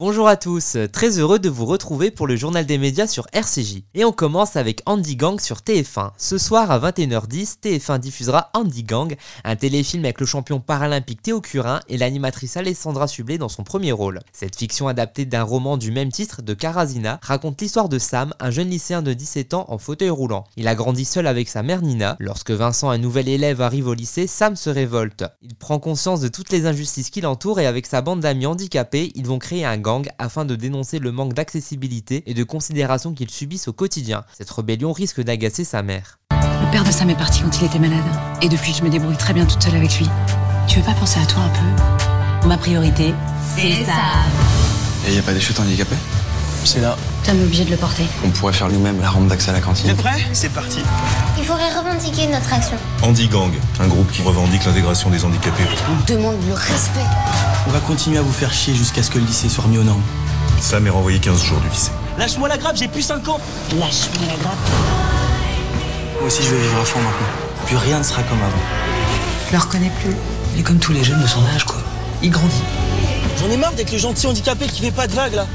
Bonjour à tous, très heureux de vous retrouver pour le journal des médias sur RCJ. Et on commence avec Andy Gang sur TF1. Ce soir à 21h10, TF1 diffusera Andy Gang, un téléfilm avec le champion paralympique Théo Curin et l'animatrice Alessandra Sublet dans son premier rôle. Cette fiction adaptée d'un roman du même titre de Karazina raconte l'histoire de Sam, un jeune lycéen de 17 ans en fauteuil roulant. Il a grandi seul avec sa mère Nina. Lorsque Vincent, un nouvel élève, arrive au lycée, Sam se révolte. Il prend conscience de toutes les injustices qui l'entourent et avec sa bande d'amis handicapés, ils vont créer un gang afin de dénoncer le manque d'accessibilité et de considération qu'ils subissent au quotidien. Cette rébellion risque d'agacer sa mère. Le père de Sam est parti quand il était malade. Et depuis, je me débrouille très bien toute seule avec lui. Tu veux pas penser à toi un peu? Ma priorité, c'est ça. Et y a pas des chutes handicapées? C'est là. T'es obligé de le porter. On pourrait faire nous-mêmes la rampe d'accès à la cantine. T'es prêt? C'est parti. Il faudrait revendiquer notre action. Andy Gang, un groupe qui revendique l'intégration des handicapés. On demande le respect. On va continuer à vous faire chier jusqu'à ce que le lycée soit remis aux normes. Sam est renvoyé 15 jours du lycée. Lâche-moi la grappe, j'ai plus 5 ans. Lâche-moi la grappe. Moi aussi, je vais vivre à fond maintenant. Plus rien ne sera comme avant. Je le reconnais plus. Il est comme tous les jeunes de son âge, quoi. Il grandit. J'en ai marre d'être le gentil handicapé qui fait pas de vagues là.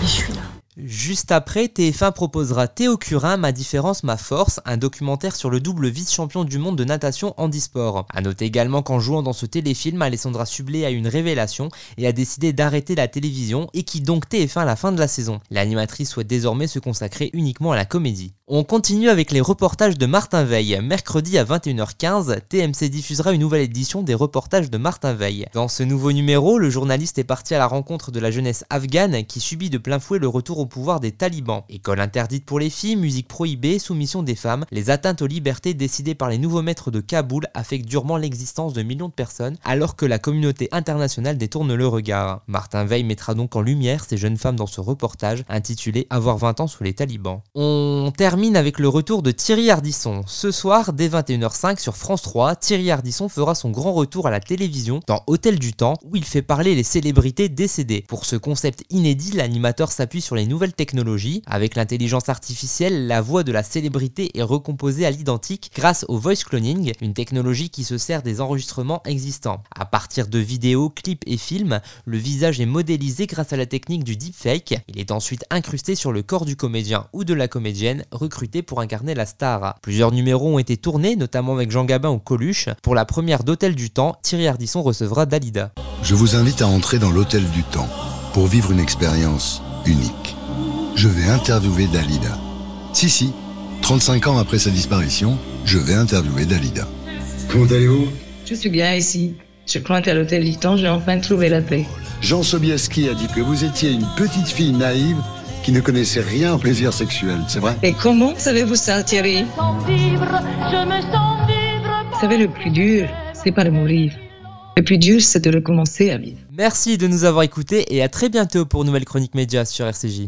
Mais je suis là. Juste après, TF1 proposera Théo Curin, Ma différence, ma force, un documentaire sur le double vice-champion du monde de natation handisport. A noter également qu'en jouant dans ce téléfilm, Alessandra Sublet a une révélation et a décidé d'arrêter la télévision et qui donc TF1 à la fin de la saison. L'animatrice souhaite désormais se consacrer uniquement à la comédie. On continue avec les reportages de Martin Veil. Mercredi à 21h15, TMC diffusera une nouvelle édition des reportages de Martin Veil. Dans ce nouveau numéro, le journaliste est parti à la rencontre de la jeunesse afghane qui subit de plein fouet le retour au pouvoir des talibans. École interdite pour les filles, musique prohibée, soumission des femmes, les atteintes aux libertés décidées par les nouveaux maîtres de Kaboul affectent durement l'existence de millions de personnes alors que la communauté internationale détourne le regard. Martin Veil mettra donc en lumière ces jeunes femmes dans ce reportage intitulé Avoir 20 ans sous les talibans. On termine avec le retour de Thierry Ardisson. Ce soir, dès 21h05 sur France 3, Thierry Ardisson fera son grand retour à la télévision dans Hôtel du Temps, où il fait parler les célébrités décédées. Pour ce concept inédit, l'animateur s'appuie sur les nouvelles technologies. Avec l'intelligence artificielle, la voix de la célébrité est recomposée à l'identique grâce au voice cloning, une technologie qui se sert des enregistrements existants. À partir de vidéos, clips et films, le visage est modélisé grâce à la technique du deepfake. Il est ensuite incrusté sur le corps du comédien ou de la comédienne, recruté pour incarner la star. Plusieurs numéros ont été tournés, notamment avec Jean Gabin ou Coluche. Pour la première d'Hôtel du Temps, Thierry Ardisson recevra Dalida. Je vous invite à entrer dans l'Hôtel du Temps pour vivre une expérience unique. Je vais interviewer Dalida. Si, si, 35 ans après sa disparition, je vais interviewer Dalida. Comment allez-vous? Je suis bien ici. Je crois qu'à l'hôtel du temps, j'ai enfin trouvé la paix. Jean Sobieski a dit que vous étiez une petite fille naïve qui ne connaissait rien au plaisir sexuel, c'est vrai Et comment savez-vous ça, Thierry? Vous savez, le plus dur, c'est pas de mourir. Le plus dur, c'est de recommencer à vivre. Merci de nous avoir écoutés et à très bientôt pour nouvelle chronique média sur RCJ.